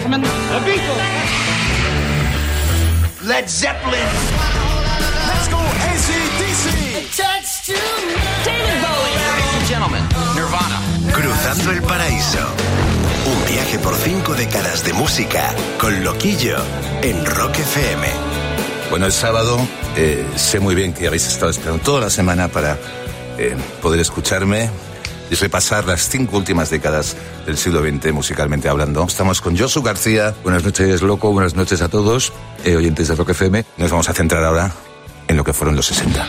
gentlemen, the Beatles. Led Zeppelin. Let's go ACDC. David Bowie. Ladies and gentlemen, Nirvana. Cruzando el paraíso. Un viaje por cinco décadas de música con Loquillo en Rock FM. Bueno, el sábado eh, sé muy bien que habéis estado esperando toda la semana para eh, poder escucharme y repasar las cinco últimas décadas del siglo XX musicalmente hablando. Estamos con Josu García. Buenas noches, loco. Buenas noches a todos, eh, oyentes de Rock FM. Nos vamos a centrar ahora en lo que fueron los 60.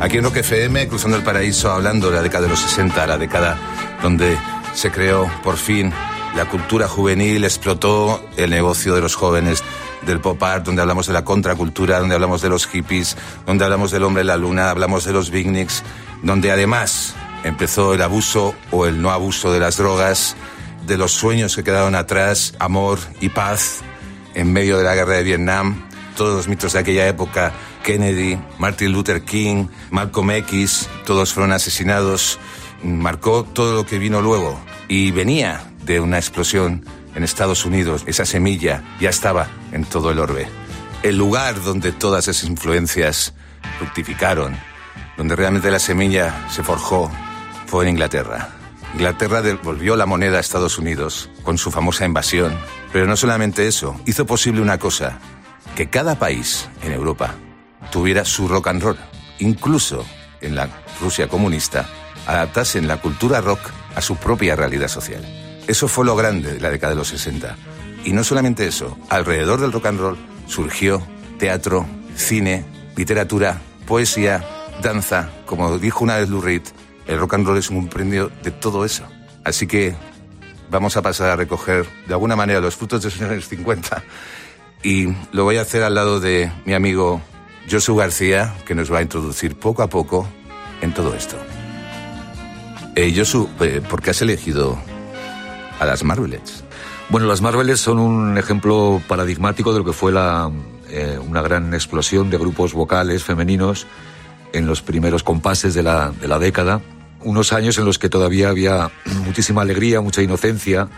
Aquí en Rock FM, cruzando el paraíso, hablando de la década de los 60, la década donde se creó por fin la cultura juvenil, explotó el negocio de los jóvenes, del pop art, donde hablamos de la contracultura, donde hablamos de los hippies, donde hablamos del hombre en la luna, hablamos de los beatniks, donde además empezó el abuso o el no abuso de las drogas, de los sueños que quedaron atrás, amor y paz en medio de la guerra de Vietnam, todos los mitos de aquella época, Kennedy, Martin Luther King, Malcolm X, todos fueron asesinados, marcó todo lo que vino luego y venía de una explosión en Estados Unidos. Esa semilla ya estaba en todo el orbe. El lugar donde todas esas influencias fructificaron, donde realmente la semilla se forjó, fue en Inglaterra. Inglaterra devolvió la moneda a Estados Unidos con su famosa invasión. Pero no solamente eso, hizo posible una cosa, que cada país en Europa tuviera su rock and roll. Incluso en la Rusia comunista, adaptasen la cultura rock a su propia realidad social. Eso fue lo grande de la década de los 60. Y no solamente eso, alrededor del rock and roll surgió teatro, cine, literatura, poesía, danza. Como dijo una vez Lou Reed, el rock and roll es un compendio de todo eso. Así que vamos a pasar a recoger de alguna manera los frutos de los años 50 y lo voy a hacer al lado de mi amigo Josu García, que nos va a introducir poco a poco en todo esto. Eh, Josu, eh, ¿por qué has elegido a las Marvelettes? Bueno, las Marvels son un ejemplo paradigmático de lo que fue eh, una gran explosión de grupos vocales femeninos en los primeros compases de la, de la década. Unos años en los que todavía había muchísima alegría, mucha inocencia,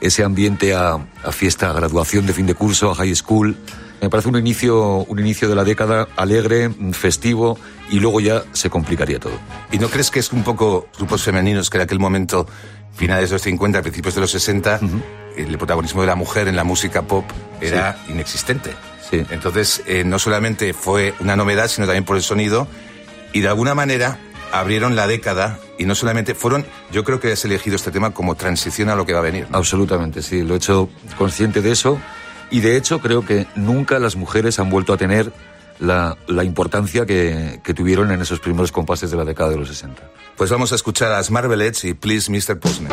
ese ambiente a, fiesta, graduación de fin de curso, a high school. Me parece un inicio, un inicio de la década alegre, festivo, y luego ya se complicaría todo. ¿Y no crees que es un poco grupos femeninos que en aquel momento, finales de los 50, principios de los 60, el protagonismo de la mujer en la música pop era inexistente? Sí. Entonces, eh, no solamente fue una novedad, sino también por el sonido, y de alguna manera abrieron la década y no solamente fueron, yo creo que has elegido este tema como transición a lo que va a venir. ¿no? Absolutamente, sí, lo he hecho consciente de eso y de hecho creo que nunca las mujeres han vuelto a tener la, la importancia que, que tuvieron en esos primeros compases de la década de los 60. Pues vamos a escuchar a las Marvelettes y Please Mr. Postman.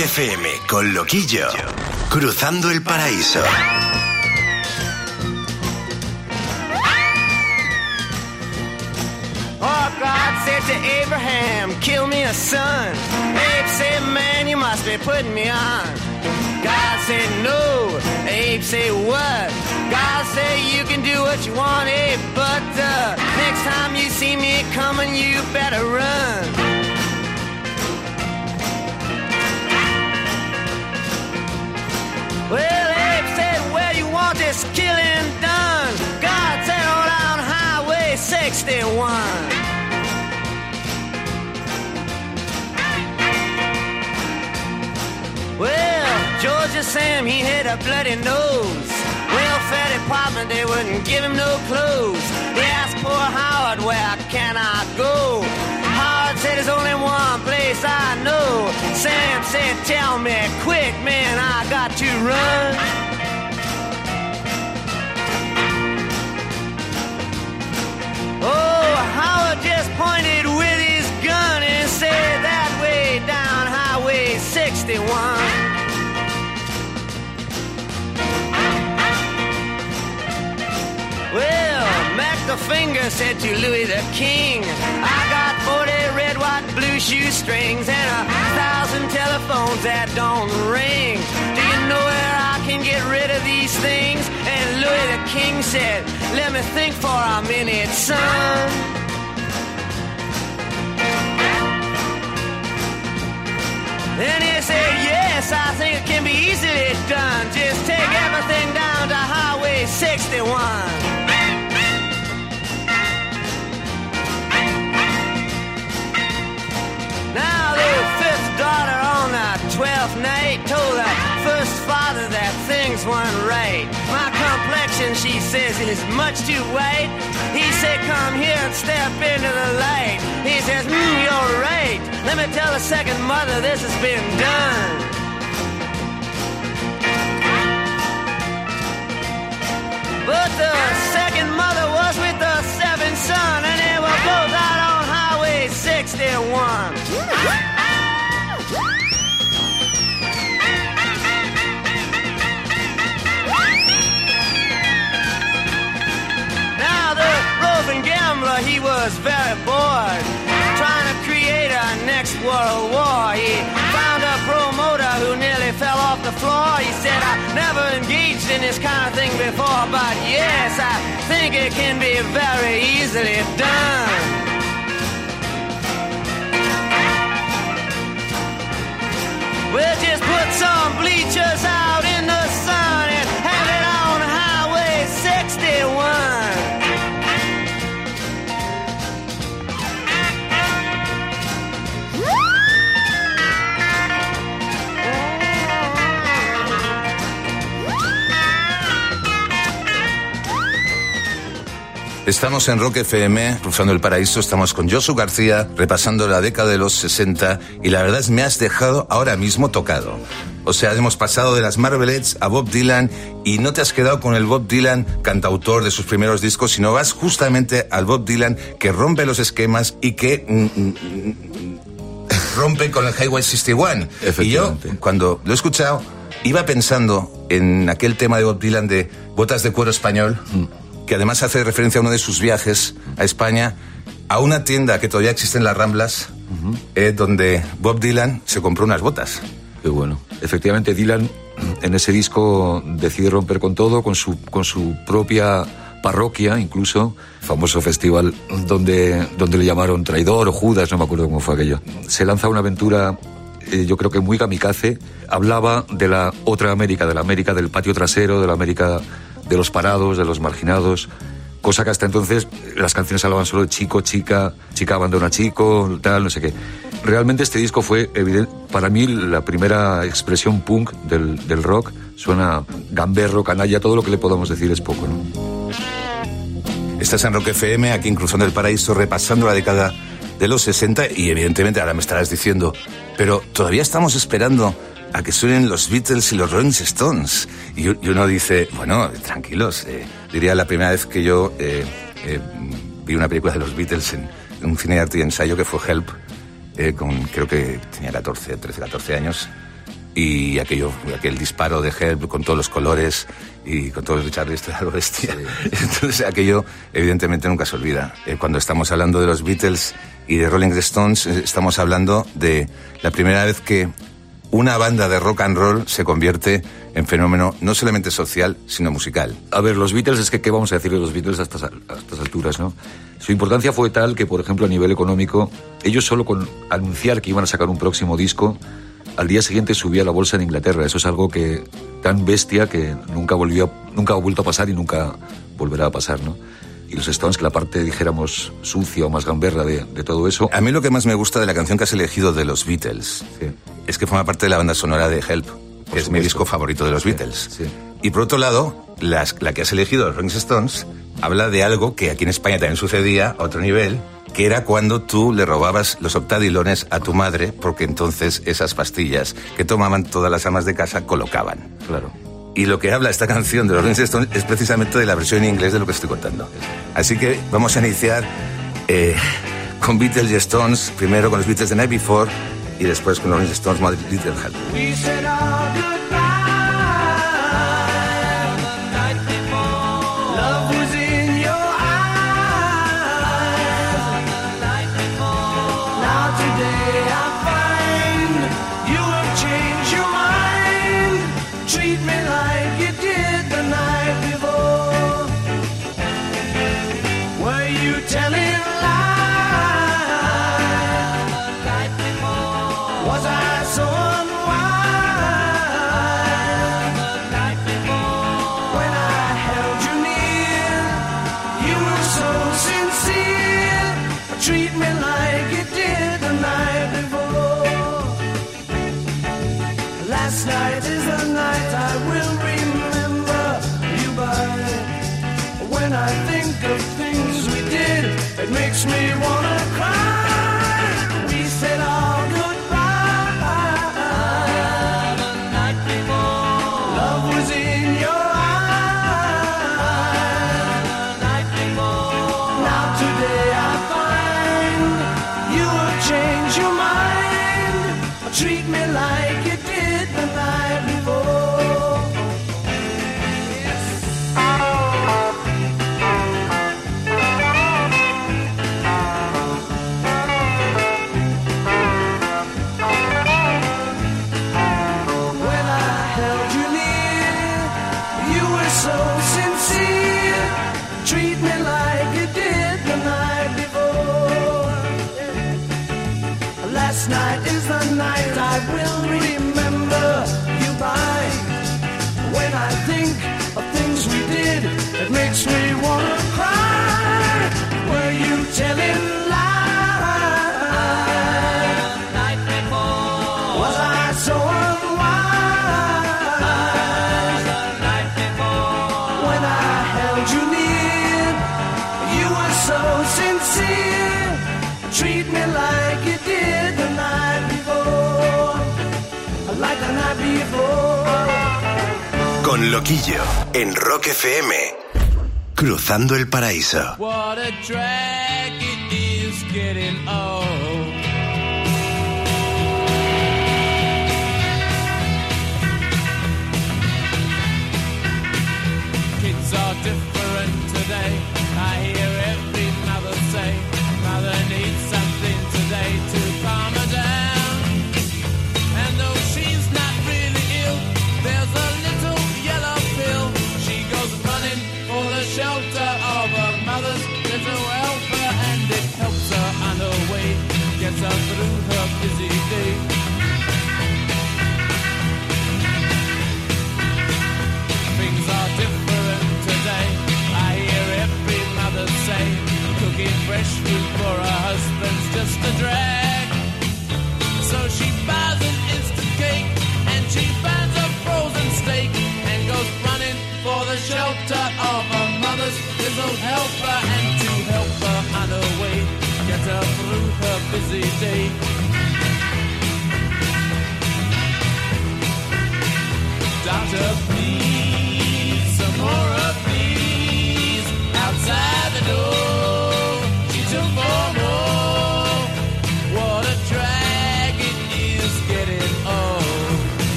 FM con Loquillo, cruzando el paraíso. Oh, God said to Abraham, kill me a son. Abe said, man, you must be putting me on. God said, no. Abe said, what? God said, you can do what you want, Abe, but uh, next time you see me coming, you better run. This killing done? God said, on Highway 61. Well, Georgia Sam, he had a bloody nose. Welfare department, they wouldn't give him no clothes. They asked poor Howard, where can I go? Howard said, there's only one place I know. Sam said, tell me quick, man, I got to run. Oh, Howard just pointed with his gun and said that way down Highway 61. Well, Mac the Finger said to Louis the King, I got 40 red, white, blue shoestrings and a thousand telephones that don't ring. Do know where I can get rid of these things? And Louis the King said, Let me think for a minute, son. Then he said, Yes, I think it can be easily done. Just take everything down to Highway 61. Says, it is much too white. He said, come here and step into the light. He says, mm, you're right. Let me tell the second mother this has been done. But the second mother was with the seventh son, and they were both out on Highway 61. He was very bored, trying to create a next world war. He found a promoter who nearly fell off the floor. He said, I never engaged in this kind of thing before, but yes, I think it can be very easily done. We'll just put some bleachers out in the Estamos en Rock FM, cruzando el paraíso, estamos con Josu García, repasando la década de los 60 y la verdad es me has dejado ahora mismo tocado. O sea, hemos pasado de las Marvelettes a Bob Dylan y no te has quedado con el Bob Dylan cantautor de sus primeros discos, sino vas justamente al Bob Dylan que rompe los esquemas y que mm, mm, mm, rompe con el Highway 61. Y yo, cuando lo he escuchado, iba pensando en aquel tema de Bob Dylan de botas de cuero español, que además hace referencia a uno de sus viajes a España, a una tienda que todavía existe en las Ramblas, eh, donde Bob Dylan se compró unas botas. Qué bueno. Efectivamente, Dylan en ese disco decide romper con todo, con su, con su propia parroquia, incluso, famoso festival donde, donde le llamaron traidor o Judas, no me acuerdo cómo fue aquello. Se lanza una aventura, eh, yo creo que muy kamikaze. Hablaba de la otra América, de la América del patio trasero, de la América de los parados, de los marginados. Cosa que hasta entonces las canciones hablaban solo de chico, chica, chica abandona chico, tal, no sé qué. Realmente este disco fue, evidente, para mí, la primera expresión punk del, rock. Suena gamberro, canalla, todo lo que le podamos decir es poco, ¿no? Estás en Rock FM, aquí en Cruzando el Paraíso, repasando la década de los 60 y evidentemente ahora me estarás diciendo, pero todavía estamos esperando a que suenen los Beatles y los Rolling Stones. Y, y uno dice, bueno, tranquilos, eh, diría la primera vez que yo eh, eh, vi una película de los Beatles en, en un cine de arte y ensayo que fue Help, con, creo que tenía 14, 13, 14 años. y aquello, aquel disparo de Help con todos los colores y con todo el Richard Lester a lo bestia. Entonces aquello evidentemente nunca se olvida. Cuando estamos hablando de los Beatles y de Rolling Stones, estamos hablando de la primera vez que una banda de rock and roll se convierte en fenómeno no solamente social, sino musical. A ver, los Beatles, es que ¿qué vamos a decir de los Beatles a estas, estas alturas, no? Su importancia fue tal que, por ejemplo, a nivel económico, ellos solo con anunciar que iban a sacar un próximo disco, al día siguiente subía la bolsa en Inglaterra. Eso es algo que tan bestia que nunca volvió, nunca ha vuelto a pasar y nunca volverá a pasar, ¿no? Y los Stones, que la parte, dijéramos, sucia o más gamberra de, de todo eso, A mí lo que más me gusta de la canción que has elegido de los Beatles Sí. es que forma parte de la banda sonora de Help, que es mi disco favorito de los Beatles. sí. Y por otro lado, las- la que has elegido, los Rolling Stones, habla de algo que aquí en España también sucedía a otro nivel, que era cuando tú le robabas los octadilones a tu madre, porque entonces esas pastillas que tomaban todas las amas de casa colocaban. claro. Y lo que habla esta canción de los Rolling Stones es precisamente de la versión en inglés de lo que estoy contando. Así que vamos a iniciar eh, con Beatles y Stones, primero con los Beatles The Night Before y después con los Rolling Stones Mother Little Help. It makes me wanna Loquillo, en Rock FM. Cruzando el paraíso.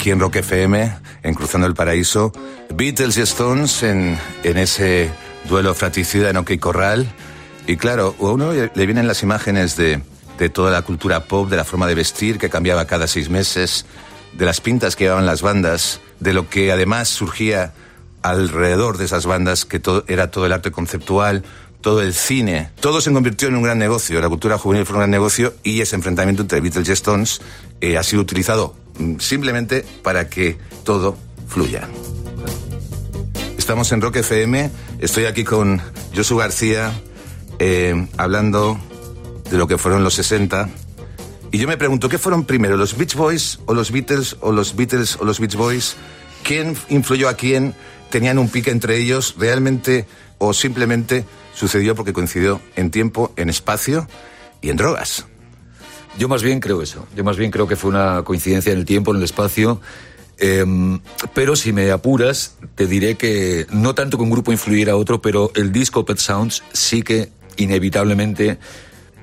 Aquí en Rock FM, en Cruzando el Paraíso, Beatles y Stones en, en ese duelo fratricida en OK Corral. Y claro, a uno le vienen las imágenes de, de toda la cultura pop, de la forma de vestir que cambiaba cada seis meses, de las pintas que llevaban las bandas, de lo que además surgía alrededor de esas bandas, que todo, era todo el arte conceptual, todo el cine. Todo se convirtió en un gran negocio. La cultura juvenil fue un gran negocio y ese enfrentamiento entre Beatles y Stones eh, ha sido utilizado simplemente para que todo fluya. Estamos en Rock FM. Estoy aquí con Josu García eh, hablando de lo que fueron los 60. Y yo me pregunto, ¿qué fueron primero, los Beach Boys o los Beatles o los Beatles o los Beach Boys? ¿Quién influyó a quién? ¿Tenían un pique entre ellos realmente o simplemente sucedió porque coincidió en tiempo, en espacio y en drogas? Yo más bien creo eso. Yo más bien creo que fue una coincidencia en el tiempo, en el espacio. Em, pero si me apuras, te diré que no tanto que un grupo influyera a otro, pero el disco Pet Sounds sí que inevitablemente,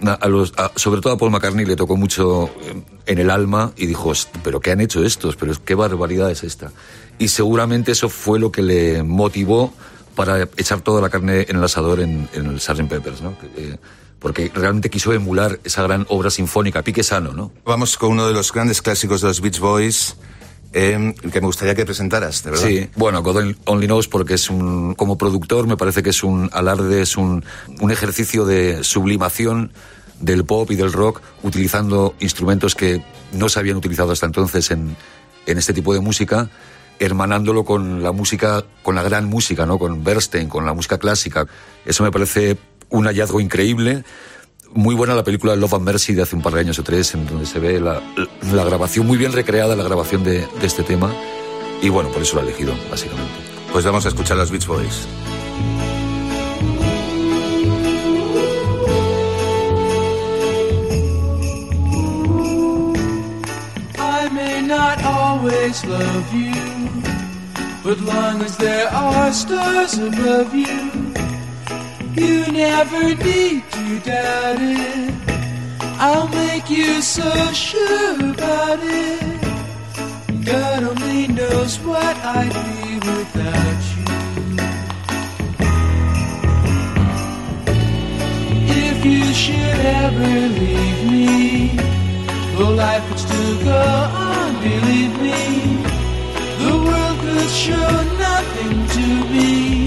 a- los, a- sobre todo a Paul McCartney, le tocó mucho em, en el alma y dijo, "Host, pero ¿qué han hecho estos? Pero qué barbaridad es esta. Y seguramente eso fue lo que le motivó para echar toda la carne en el asador en, en el Sgt. Peppers, ¿no? Que, eh, porque realmente quiso emular esa gran obra sinfónica, pique sano, ¿no? Vamos con uno de los grandes clásicos de los Beach Boys, eh, que me gustaría que presentaras, de verdad. Sí, bueno, God Only Knows porque es un, como productor me parece que es un alarde, es un, un ejercicio de sublimación del pop y del rock utilizando instrumentos que no se habían utilizado hasta entonces en, en este tipo de música, hermanándolo con la música, con la gran música, ¿no? Con Bernstein, con la música clásica. Eso me parece un hallazgo increíble. Muy buena la película Love and Mercy de hace un par de años o tres, en donde se ve la, la grabación, muy bien recreada la grabación de, de este tema. Y bueno, por eso lo he elegido, básicamente. Pues vamos a escuchar a los Beach Boys. I may not always love you, but long as there are stars above you, you never need to doubt it. I'll make you so sure about it. God only knows what I'd be without you. If you should ever leave me, Though life would still go on, believe me. The world could show nothing to me.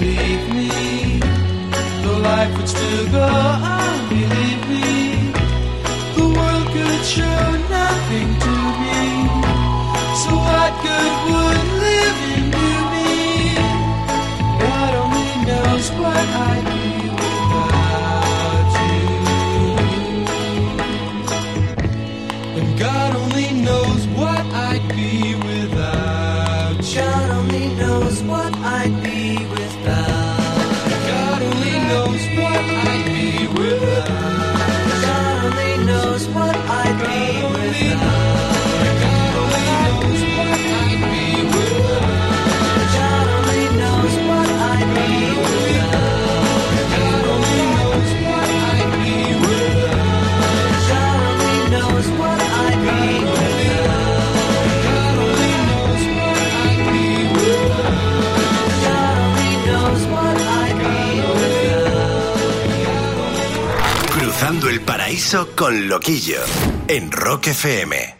Leave me, though life would still go on, paraíso con Loquillo en Rock FM.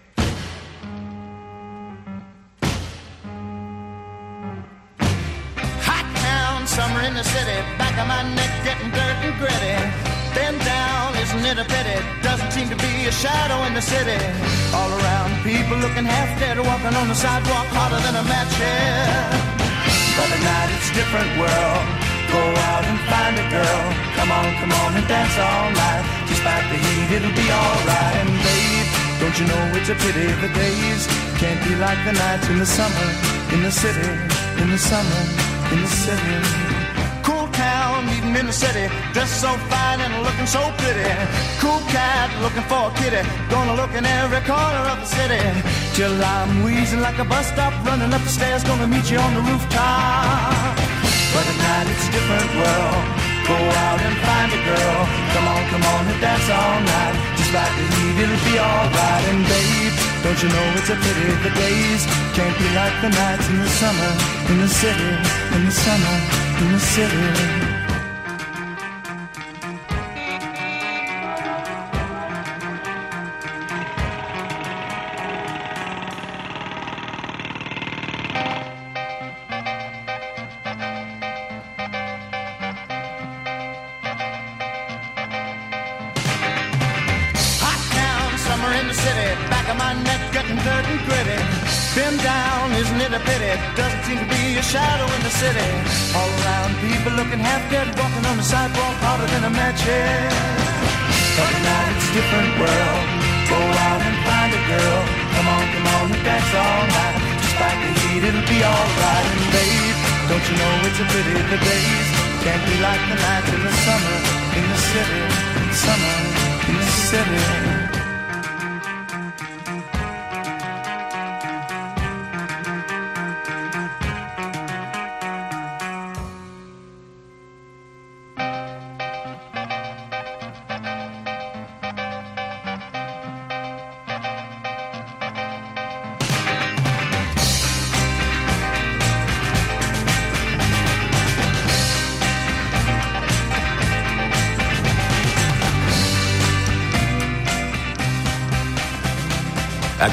You know it's a pity the days can't be like the nights in the summer, in the city, in the summer, in the city. Cool town, meeting in the city, dressed so fine and looking so pretty. Cool cat, looking for a kitty, gonna look in every corner of the city. Till I'm wheezing like a bus stop, running up the stairs, gonna meet you on the rooftop. But at night it's a different world. Go out and find a girl. Come on, come on and dance all night. Just like the heat, it'll be alright. And babe, don't you know it's a pity the days can't be like the nights in the summer, in the city, in the summer, in the city. Than a match. But tonight it's a different world. Go out and find a girl. Come on, come on and dance all night. Despite the heat, it'll be alright. And babe, don't you know it's a pity the days can't be like the nights in the summer in the city, summer in the city.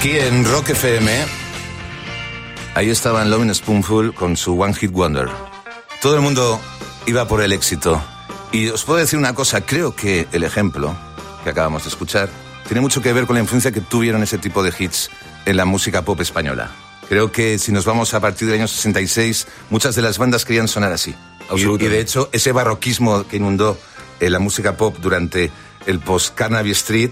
Aquí en Rock FM, ahí estaban Lovin' Spoonful con su One Hit Wonder. Todo el mundo iba por el éxito. Y os puedo decir una cosa, creo que el ejemplo que acabamos de escuchar tiene mucho que ver con la influencia que tuvieron ese tipo de hits en la música pop española. Creo que si nos vamos a partir del año 66, muchas de las bandas querían sonar así. Y, y de hecho, ese barroquismo que inundó eh, la música pop durante el post-Carnaby Street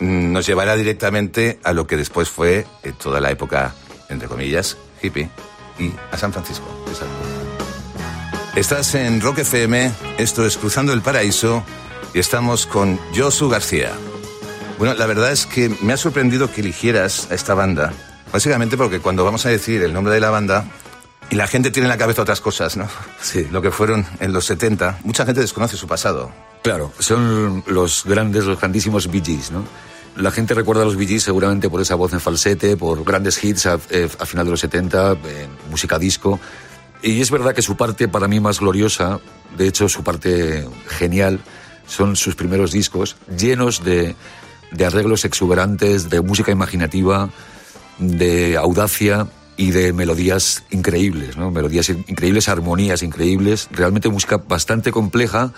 mm, nos llevará directamente a lo que después fue eh, toda la época, entre comillas, hippie y a San Francisco. Estás en Rock FM, esto es Cruzando el Paraíso y estamos con Josu García. Bueno, la verdad es que me ha sorprendido que eligieras a esta banda, básicamente porque cuando vamos a decir el nombre de la banda y la gente tiene en la cabeza otras cosas, ¿no? Sí. Lo que fueron en los 70, mucha gente desconoce su pasado. Claro, son los grandes, los grandísimos Bee Gees, ¿no? La gente recuerda a los Bee Gees seguramente por esa voz en falsete, por grandes hits a, eh, final de los 70, eh, música disco. Y es verdad que su parte para mí más gloriosa, de hecho su parte genial, son sus primeros discos, llenos de arreglos exuberantes, de música imaginativa, de audacia y de melodías increíbles, ¿no? Melodías increíbles, armonías increíbles, realmente música bastante compleja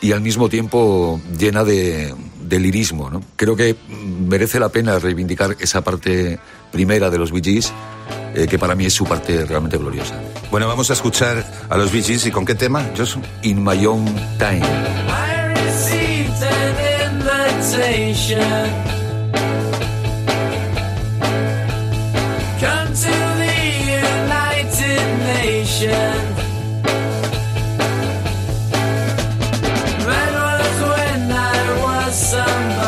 y al mismo tiempo llena de, de lirismo, ¿no? Creo que merece la pena reivindicar esa parte primera de los Bee Gees, eh, que para mí es su parte realmente gloriosa. Bueno, vamos a escuchar a los Bee Gees y con qué tema, Josu. In My Own Time. I received an invitation. Come to the United Nations. passando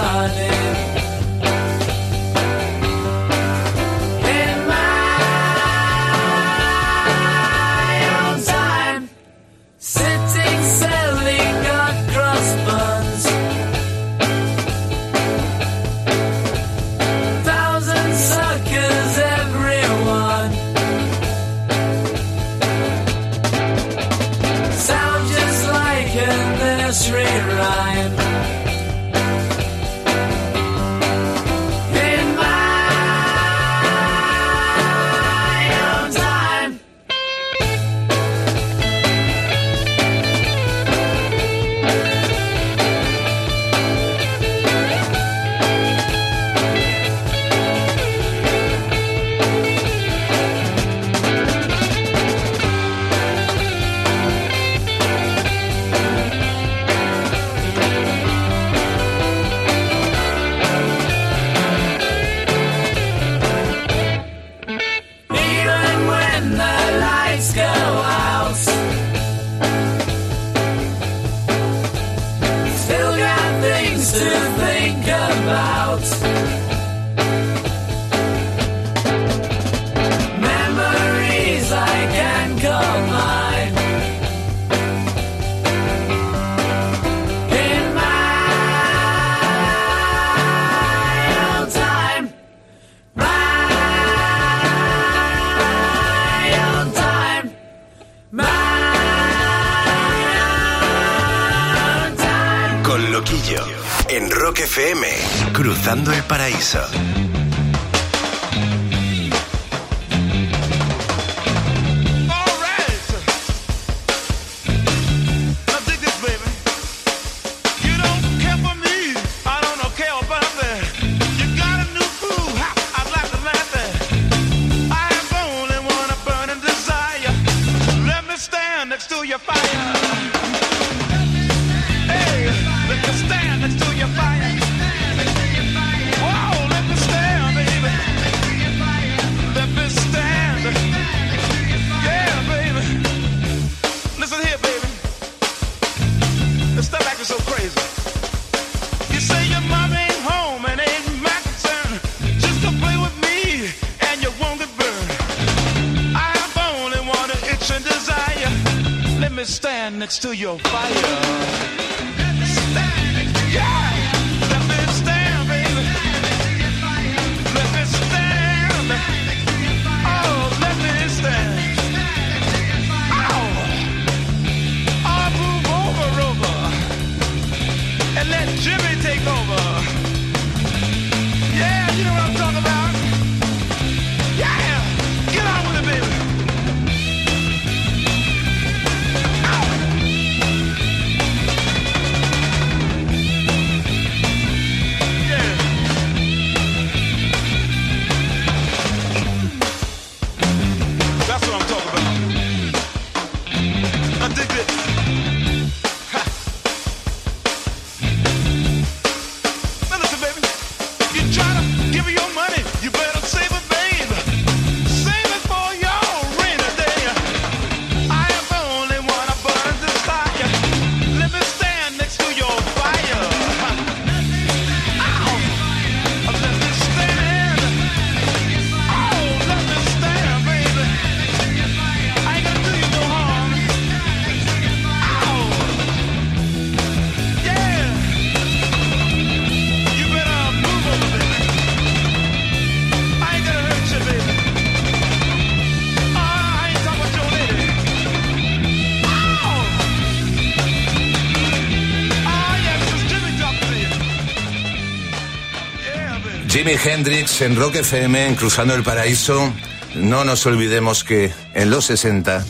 Jimi Hendrix en Rock FM, en Cruzando el Paraíso. No nos olvidemos que en los 60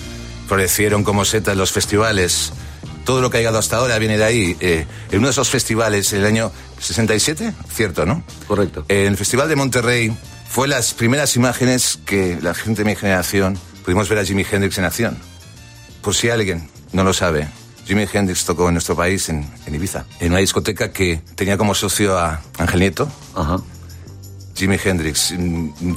florecieron como setas los festivales. Todo lo que ha llegado hasta ahora viene de ahí. Eh, en uno de esos festivales, el año 67, cierto, ¿no? Correcto. En el Festival de Monterrey fue las primeras imágenes que la gente de mi generación pudimos ver a Jimi Hendrix en acción. Por si alguien no lo sabe, Jimi Hendrix tocó en nuestro país, en, en Ibiza, en una discoteca que tenía como socio a Ángel Nieto, Ajá. Jimi Hendrix.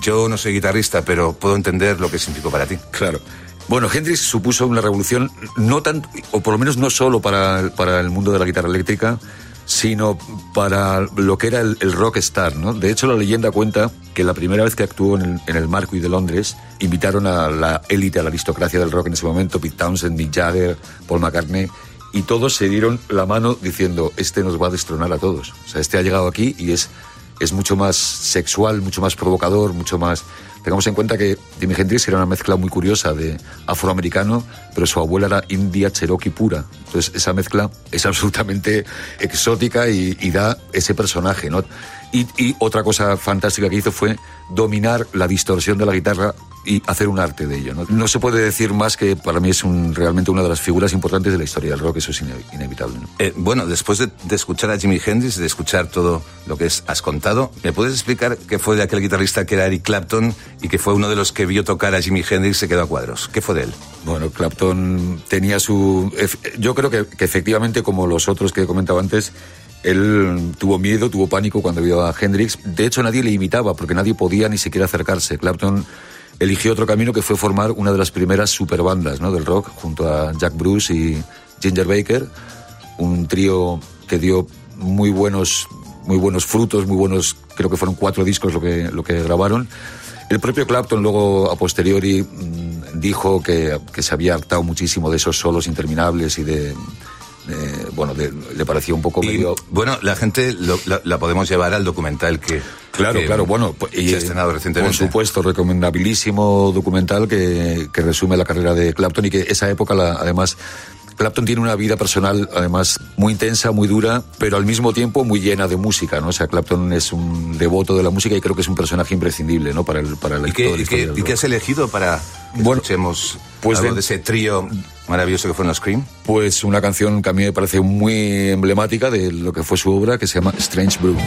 Yo no soy guitarrista, pero puedo entender lo que significó para ti. Claro. Bueno, Hendrix supuso una revolución, no tanto, o por lo menos no solo para, para el mundo de la guitarra eléctrica, sino para lo que era el, rock star, ¿no? De hecho, la leyenda cuenta que la primera vez que actuó en el, en el Marquis de Londres, invitaron a la élite, a la aristocracia del rock en ese momento, Pete Townsend, Mick Jagger, Paul McCartney, y todos se dieron la mano diciendo, este nos va a destronar a todos. O sea, este ha llegado aquí y es, es mucho más sexual, mucho más provocador, mucho más... Tengamos en cuenta que Jimi Hendrix era una mezcla muy curiosa de afroamericano, pero su abuela era india cherokee pura. Entonces esa mezcla es absolutamente exótica y, y da ese personaje, ¿no? Y, y otra cosa fantástica que hizo fue dominar la distorsión de la guitarra y hacer un arte de ello. No, no se puede decir más que para mí es un, realmente una de las figuras importantes de la historia del rock, eso es ine- inevitable. ¿no? Eh, bueno, después de, de escuchar a Jimi Hendrix, de escuchar todo lo que es- has contado, ¿me puedes explicar qué fue de aquel guitarrista que era Eric Clapton y que fue uno de los que vio tocar a Jimi Hendrix y se quedó a cuadros? ¿Qué fue de él? Bueno, Clapton tenía su... Yo creo que, que efectivamente, como los otros que he comentado antes, él tuvo miedo, tuvo pánico cuando vio a Hendrix. De hecho, nadie le imitaba, porque nadie podía ni siquiera acercarse. Clapton eligió otro camino que fue formar una de las primeras superbandas ¿no? del rock junto a Jack Bruce y Ginger Baker, un trío que dio muy buenos, muy buenos frutos, muy buenos, creo que fueron cuatro discos lo que, lo que grabaron. El propio Clapton luego a posteriori mm, dijo que, que se había hartado muchísimo de esos solos interminables y de, de- bueno, de- le parecía un poco Y, medio bueno, la gente lo- la, la podemos llevar al documental que. Claro, que claro, bueno, pues, se ha estrenado recientemente. Por supuesto, recomendabilísimo documental que, que resume la carrera de Clapton y que esa época, la- además, Clapton tiene una vida personal, además, muy intensa, muy dura, pero al mismo tiempo muy llena de música, ¿no? O sea, Clapton es un devoto de la música y creo que es un personaje imprescindible, ¿no? Para el, para el ¿Y qué, y qué- y qué has elegido para que Bueno, escuchemos pues algo de- de ese trío maravilloso que fueron los Cream? Pues una canción que a mí me parece muy emblemática de lo que fue su obra, que se llama Strange Brew.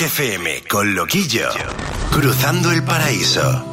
Rock FM con Loquillo, cruzando el paraíso.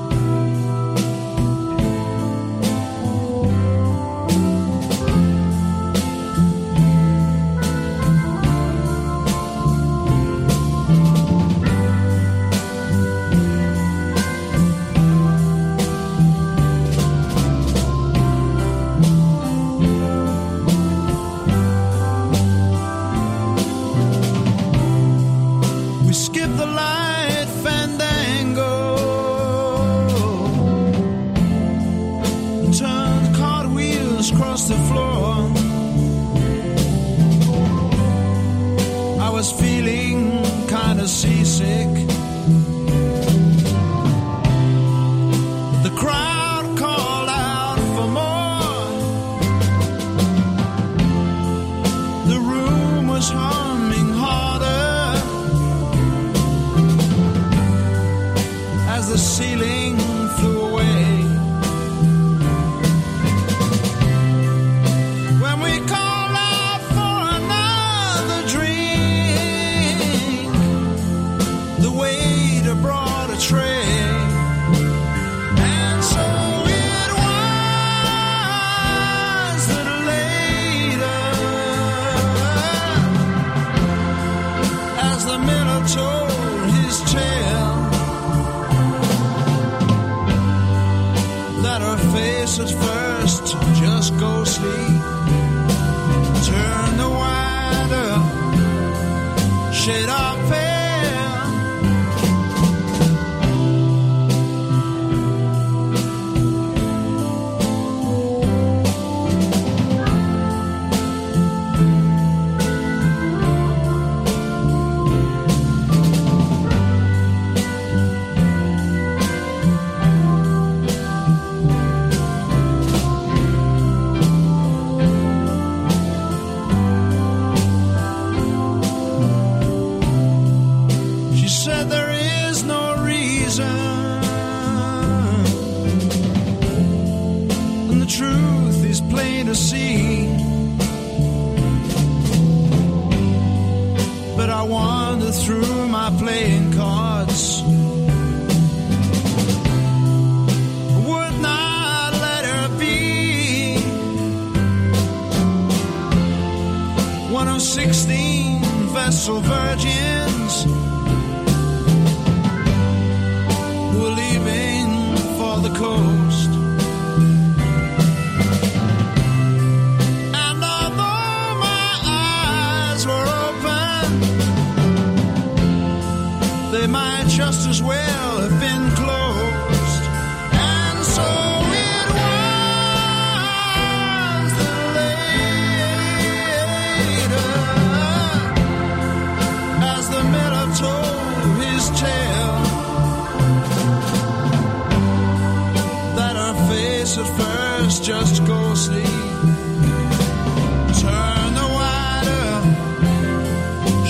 at our faces first just go sleep. Turn the wind up, shade off.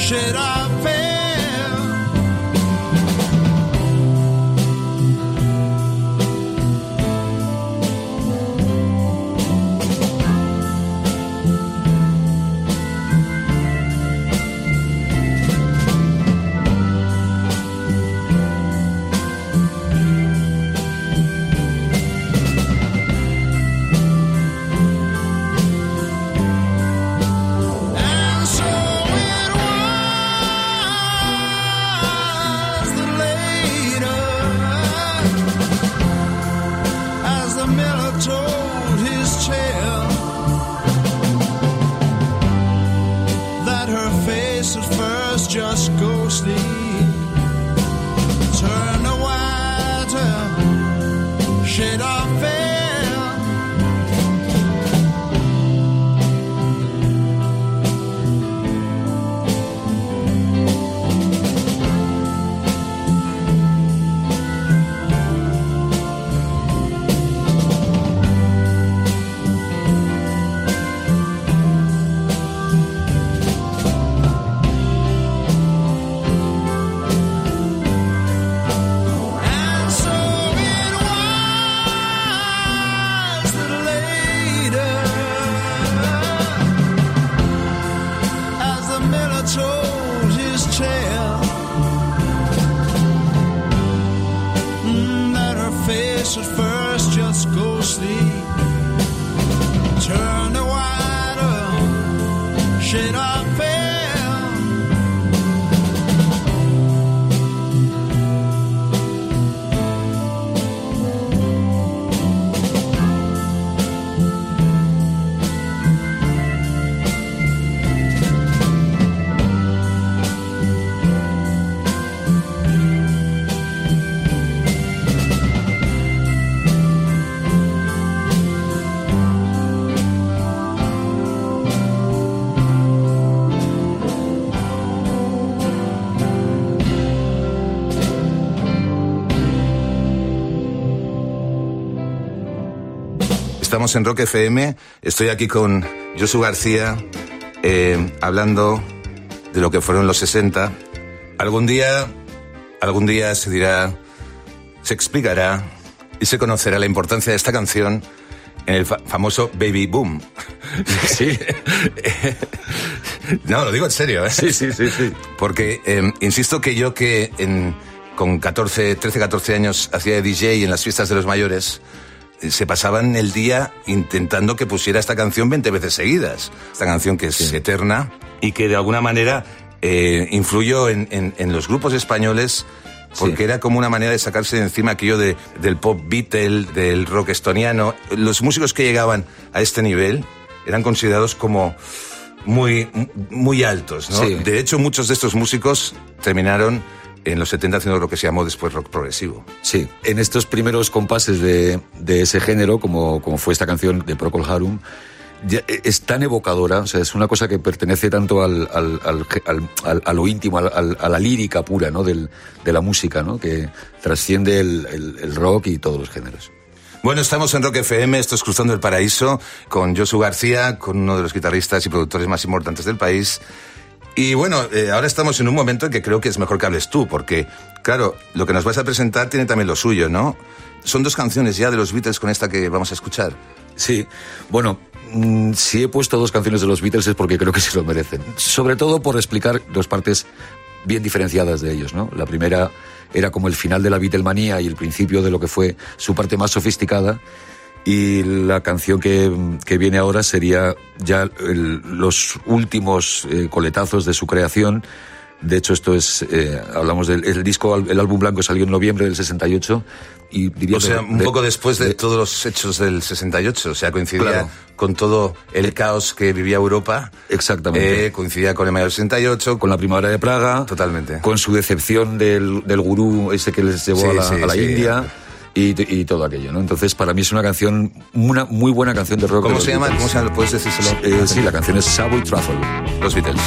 should I fail? Estamos en Rock FM, estoy aquí con Josu García, eh, hablando de lo que fueron los 60. Algún día, algún día se dirá, se explicará y se conocerá la importancia de esta canción en el fa- famoso Baby Boom. Sí. no, lo digo en serio, ¿eh? Sí, sí, sí, sí. Porque, eh, insisto que yo que en, con 14, 13, 14 años hacía de DJ en las fiestas de los mayores, se pasaban el día intentando que pusiera esta canción 20 veces seguidas. Esta canción que es eterna y que de alguna manera eh, influyó en, en- en los grupos españoles porque era como una manera de sacarse de encima aquello de, del pop Beatle, del rock estoniano. Los músicos que llegaban a este nivel eran considerados como muy, muy altos, ¿no? Sí. De hecho, muchos de estos músicos terminaron en los 70 haciendo lo que se llamó después rock progresivo. Sí, en estos primeros compases de, de ese género, como, como fue esta canción de Procol Harum, ya es tan evocadora, o sea, es una cosa que pertenece tanto al, al- al- a lo íntimo, a la lírica pura ¿no? Del- de la música, ¿no? que trasciende el, el- el rock y todos los géneros. Bueno, estamos en Rock FM, esto es Cruzando el Paraíso, con Josu García, con uno de los guitarristas y productores más importantes del país. Y bueno, eh, ahora estamos en un momento en que creo que es mejor que hables tú, porque, claro, lo que nos vas a presentar tiene también lo suyo, ¿no? Son dos canciones ya de los Beatles con esta que vamos a escuchar. Sí, bueno, mm, si he puesto dos canciones de los Beatles es porque creo que se lo merecen. Sobre todo por explicar dos partes bien diferenciadas de ellos, ¿no? La primera era como el final de la Beatlemanía y el principio de lo que fue su parte más sofisticada. Y la canción que, que viene ahora sería ya el- los últimos eh, coletazos de su creación. De hecho, esto es, eh, hablamos del el disco, el álbum blanco salió en noviembre del 68 y diría O sea, de- un de- poco después de, todos los hechos del 68, o sea, coincidía Claro. con todo el caos que vivía Europa. Exactamente. Eh, coincidía con el mayo del 68. con la primavera de Praga, Totalmente. con su decepción del, del gurú ese que les llevó Sí, a la, sí, a la sí. India y, y todo aquello, ¿no? Entonces, para mí es una canción, una muy buena canción de rock. ¿Cómo de se llama? ¿Cómo se llama? ¿Puedes decírselo? Eh, sí, la canción es Savoy Truffle. Los Beatles.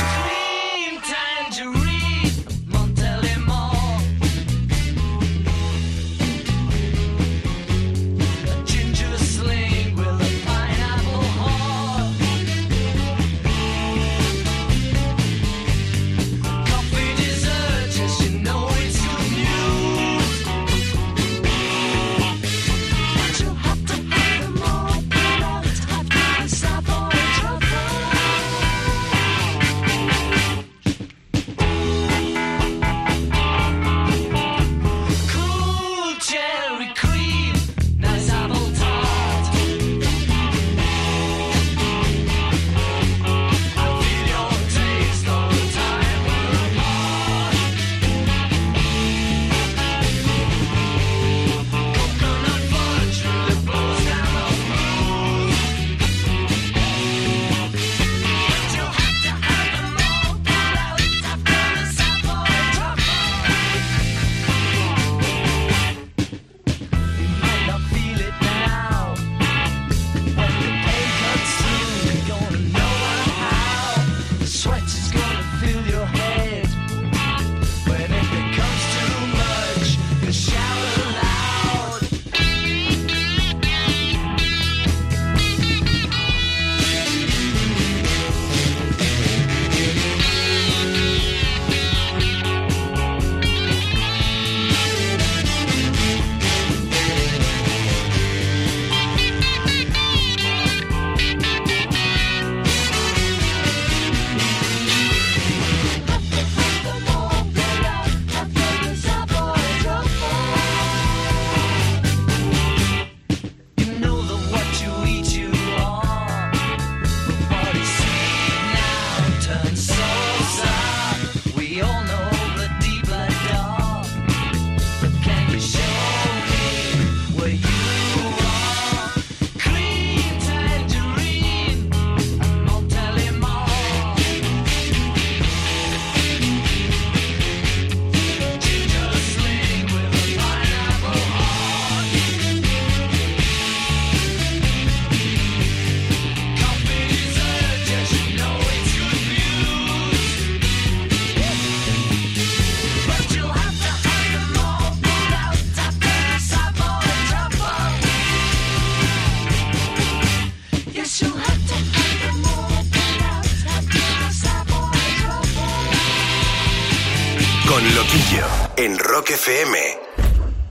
En Rock FM.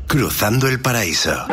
Cruzando el Paraíso.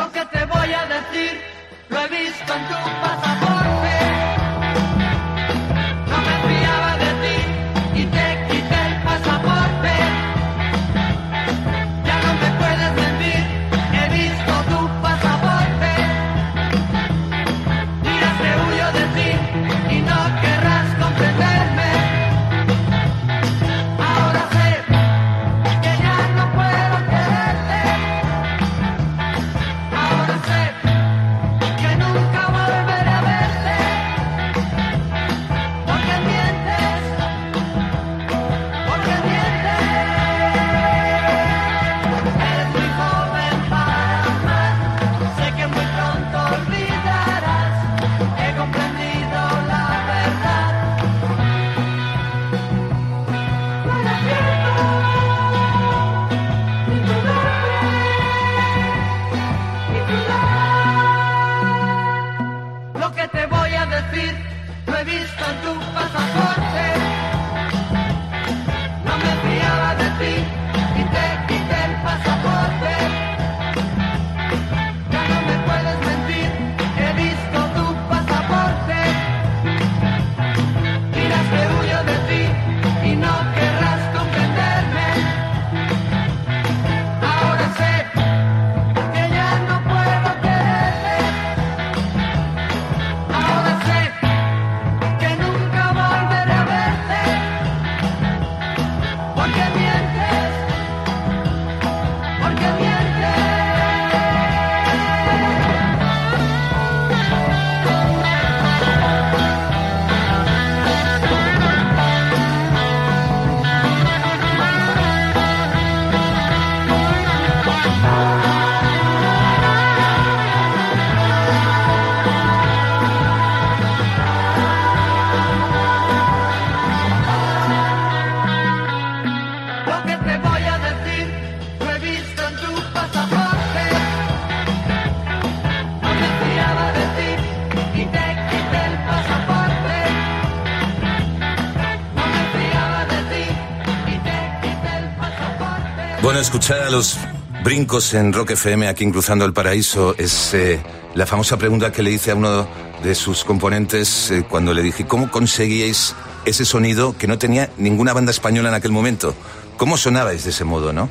Bueno, escuchar a los brincos en Rock FM aquí en Cruzando el Paraíso es eh, la famosa pregunta que le hice a uno de sus componentes eh, cuando le dije, ¿cómo conseguíais ese sonido que no tenía ninguna banda española en aquel momento? ¿Cómo sonabais de ese modo, no?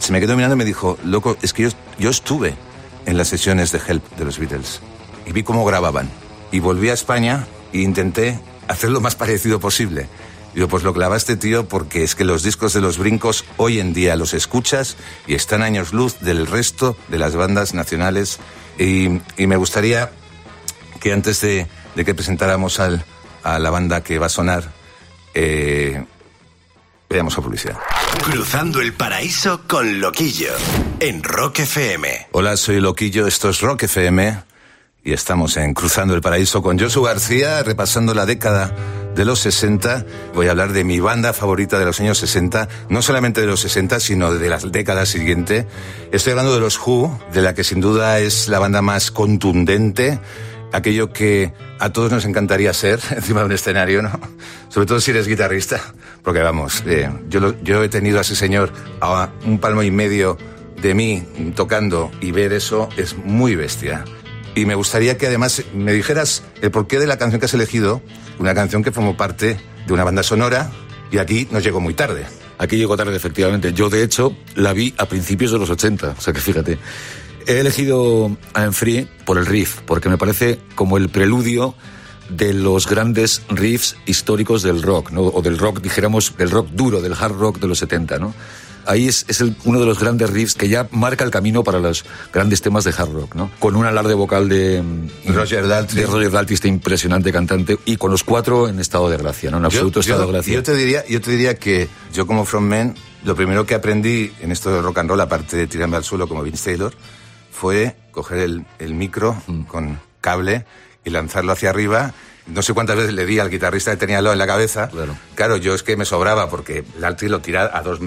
Se me quedó mirando y me dijo, loco, es que yo, yo estuve en las sesiones de Help de los Beatles y vi cómo grababan. Y volví a España e intenté hacer lo más parecido posible. Digo, pues lo clavaste, tío, porque es que los discos de los brincos hoy en día los escuchas y están años luz del resto de las bandas nacionales. Y, y me gustaría que antes de, de que presentáramos al, a la banda que va a sonar, eh, veamos a publicidad. Cruzando el paraíso con Loquillo. En Rock FM. Hola, soy Loquillo, esto es Rock FM y estamos en Cruzando el Paraíso con Josu García, repasando la década de los 60. Voy a hablar de mi banda favorita de los años 60, no solamente de los 60, sino de la década siguiente. Estoy hablando de los Who, de la que sin duda es la banda más contundente, aquello que a todos nos encantaría ser encima de un escenario, ¿no? Sobre todo si eres guitarrista, porque vamos, eh, yo he tenido a ese señor a un palmo y medio de mí tocando y ver eso es muy bestia. Y me gustaría que además me dijeras el porqué de la canción que has elegido, una canción que formó parte de una banda sonora y aquí nos llegó muy tarde. Aquí llegó tarde, efectivamente. Yo, de hecho, la vi a principios de los 80. O sea que fíjate. He elegido a Free por el riff, porque me parece como el preludio de los grandes riffs históricos del rock, ¿no? O del rock, dijéramos, del rock duro, del hard rock de los 70, ¿no? Ahí es, es el- uno de los grandes riffs que ya marca el camino para los grandes temas de hard rock, ¿no? Con un alarde vocal de Roger Daltrey. de Roger Daltrey, este impresionante cantante, y con los cuatro en estado de gracia, ¿no? En absoluto yo, estado yo- de gracia. yo te diría, yo te diría que yo como frontman, lo primero que aprendí en esto de rock and roll, aparte de tirarme al suelo como Vince Taylor, fue coger el, el micro Mm. con cable y lanzarlo hacia arriba. No sé cuántas veces le di al guitarrista que tenía lado en la cabeza. Claro. yo es que me sobraba porque Daltrey lo tiraba a dos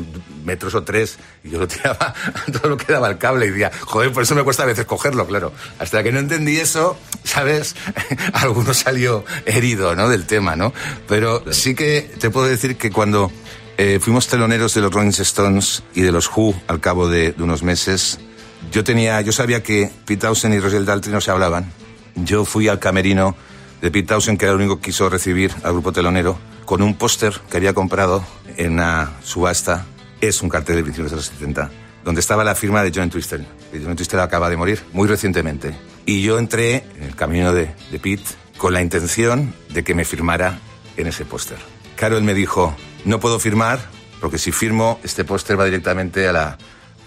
metros o tres y yo lo tiraba a todo lo que daba el cable y decía, joder, por eso me cuesta a veces cogerlo, claro. Hasta que no entendí eso, ¿sabes? Alguno salió herido, ¿no? Del tema, ¿no? Pero sí que te puedo decir que cuando eh, fuimos teloneros de los Rolling Stones y de los Who al cabo de, de unos meses, yo tenía, yo sabía que Pete Townsend y Roger Daltrey no se hablaban. Yo fui al camerino de Pete Townsend, que era el único que quiso recibir al grupo telonero, con un póster que había comprado en una subasta. Es un cartel de principios de los 70, donde estaba la firma de John Twister. Y John Twister acaba de morir muy recientemente. Y yo entré en el camino de, de Pete con la intención de que me firmara en ese póster. Claro, él me dijo, no puedo firmar, porque si firmo, este póster va directamente a la,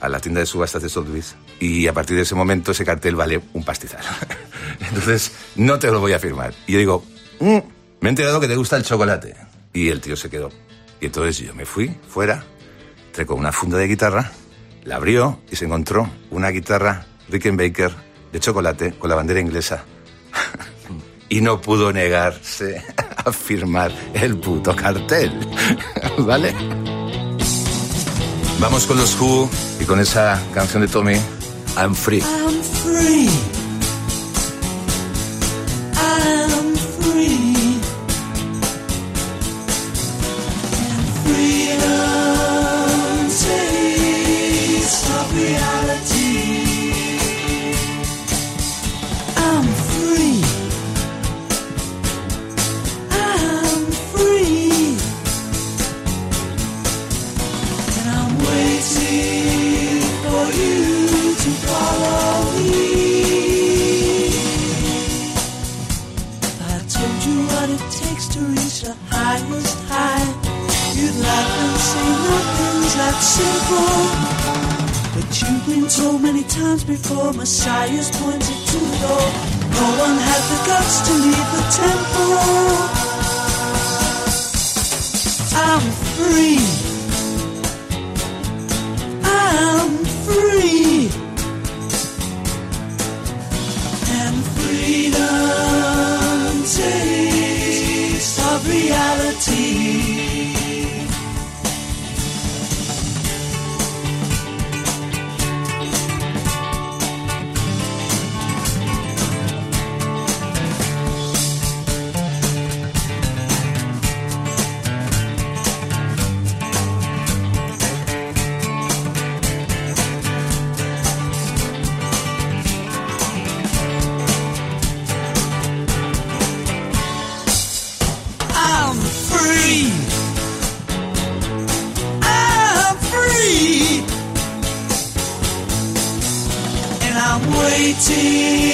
a la tienda de subastas de Sotheby's. Y a partir de ese momento ese cartel vale un pastizal. Entonces, no te lo voy a firmar. Y yo digo, "Mm, me he enterado que te gusta el chocolate. Y el tío se quedó. Y entonces yo me fui fuera, con una funda de guitarra, la abrió y se encontró una guitarra Rickenbacker de chocolate con la bandera inglesa. y no pudo negarse a firmar el puto cartel. ¿Vale? Vamos con los Who y con esa canción de Tommy, I'm Free. I'm free. eternity.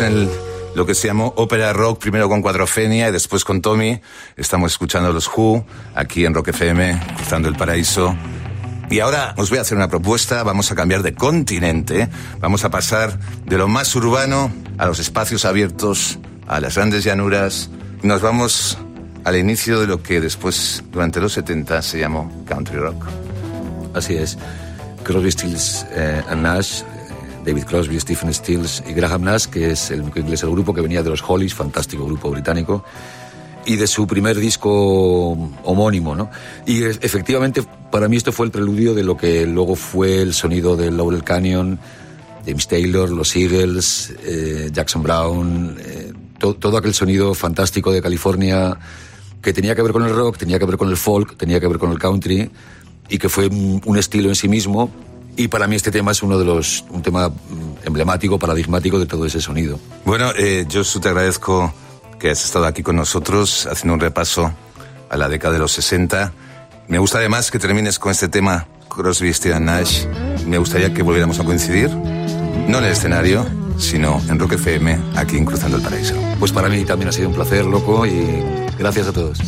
En lo que se llamó ópera rock, primero con Cuadrofenia y después con Tommy. Estamos escuchando los Who aquí en Rock FM, cruzando el paraíso. Y ahora os voy a hacer una propuesta, vamos a cambiar de continente, vamos a pasar de lo más urbano a los espacios abiertos, a las grandes llanuras, nos vamos al inicio de lo que después, durante los 70, se llamó country rock. Así es. Crosby, Stills eh, and Nash, David Crosby, Stephen Stills y Graham Nash, que es el único inglés del grupo que venía de los Hollies, fantástico grupo británico, y de su primer disco homónimo, ¿no? Y efectivamente, para mí esto fue el preludio de lo que luego fue el sonido del Laurel Canyon, James Taylor, los Eagles, eh, Jackson Brown, eh, to- todo aquel sonido fantástico de California que tenía que ver con el rock, tenía que ver con el folk, tenía que ver con el country y que fue un estilo en sí mismo. Y para mí este tema es uno de los, un tema emblemático, paradigmático de todo ese sonido. Bueno, eh, Josu, te agradezco que has estado aquí con nosotros haciendo un repaso a la década de los 60. Me gusta además que termines con este tema Crosby, Stills and Nash. Me gustaría que volviéramos a coincidir, no en el escenario, sino en Rock FM, aquí en Cruzando el Paraíso. Pues para mí también ha sido un placer, loco, y gracias a todos.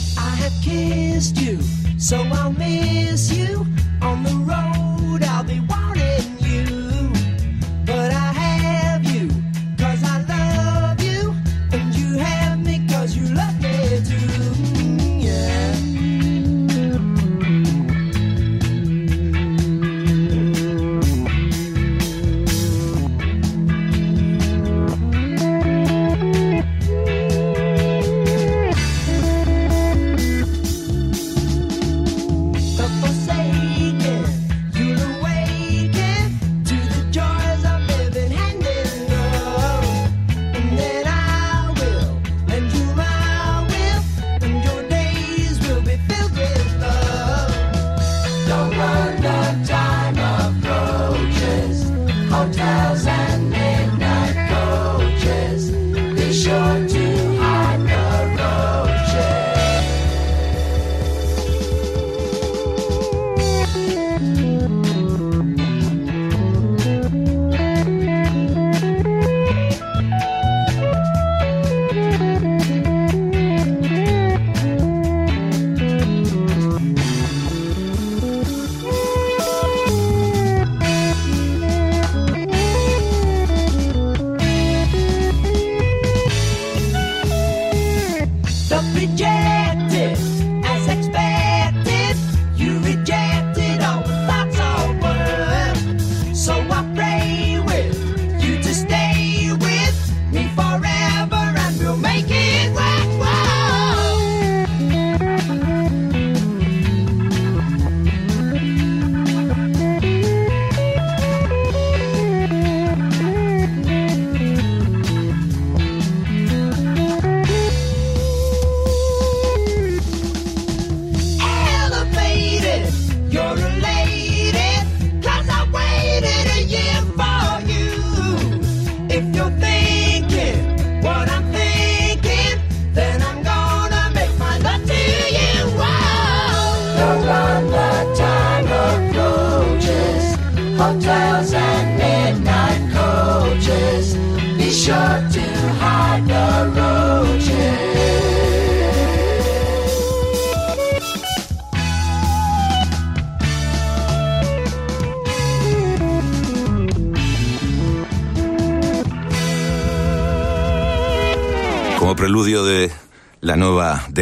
day.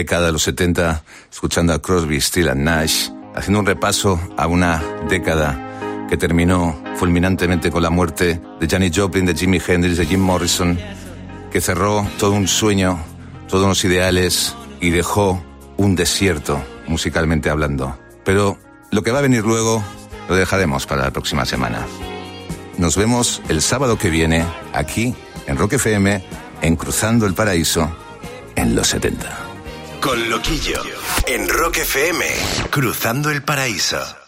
Década de los 70, escuchando a Crosby, Still and Nash, haciendo un repaso a una década que terminó fulminantemente con la muerte de Janis Joplin, de Jimi Hendrix, de Jim Morrison, que cerró todo un sueño, todos unos ideales y dejó un desierto, musicalmente hablando. Pero lo que va a venir luego lo dejaremos para la próxima semana. Nos vemos el sábado que viene aquí en Rock FM en Cruzando el Paraíso en los 70. Con Loquillo. En Rock FM. Cruzando el paraíso.